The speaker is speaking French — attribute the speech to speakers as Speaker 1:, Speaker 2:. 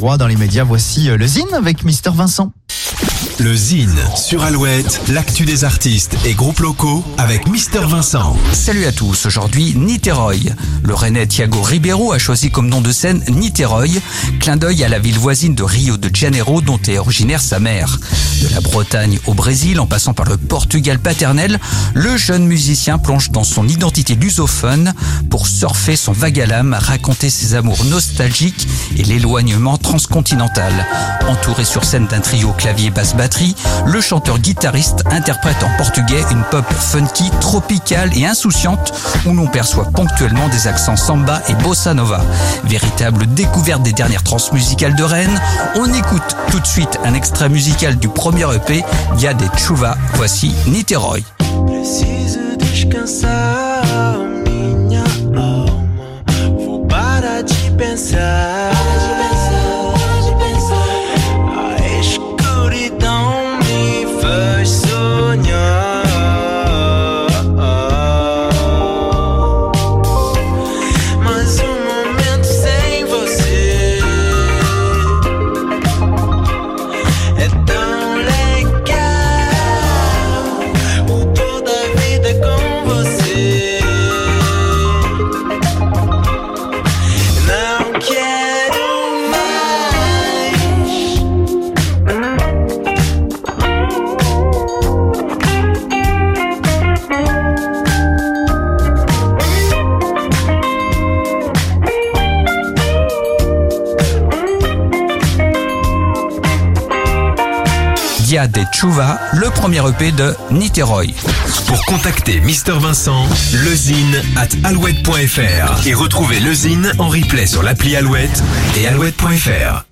Speaker 1: Roi dans les médias, voici euh, le Zine avec Mister Vincent.
Speaker 2: Le Zine sur Alouette, l'actu des artistes et groupes locaux avec Mister Vincent.
Speaker 3: Salut à tous, aujourd'hui Niterói. Le Rennais Thiago Ribeiro a choisi comme nom de scène Niterói, clin d'œil à la ville voisine de Rio de Janeiro dont est originaire sa mère. De la Bretagne au Brésil en passant par le Portugal paternel, le jeune musicien plonge dans son identité lusophone pour surfer son vague à l'âme, raconter ses amours nostalgiques et l'éloignement transcontinental. Entouré sur scène d'un trio clavier basse le chanteur-guitariste interprète en portugais une pop funky, tropicale et insouciante où l'on perçoit ponctuellement des accents samba et bossa nova. Véritable découverte des dernières transmusicales de Rennes, on écoute tout de suite un extrait musical du premier EP, Dia de Chuva. Voici
Speaker 4: pensar.
Speaker 3: Dia de le premier EP de Niterói.
Speaker 2: Pour contacter Mister Vincent, lezine at alouette.fr et retrouver le Zine en replay sur l'appli Alouette et alouette.fr.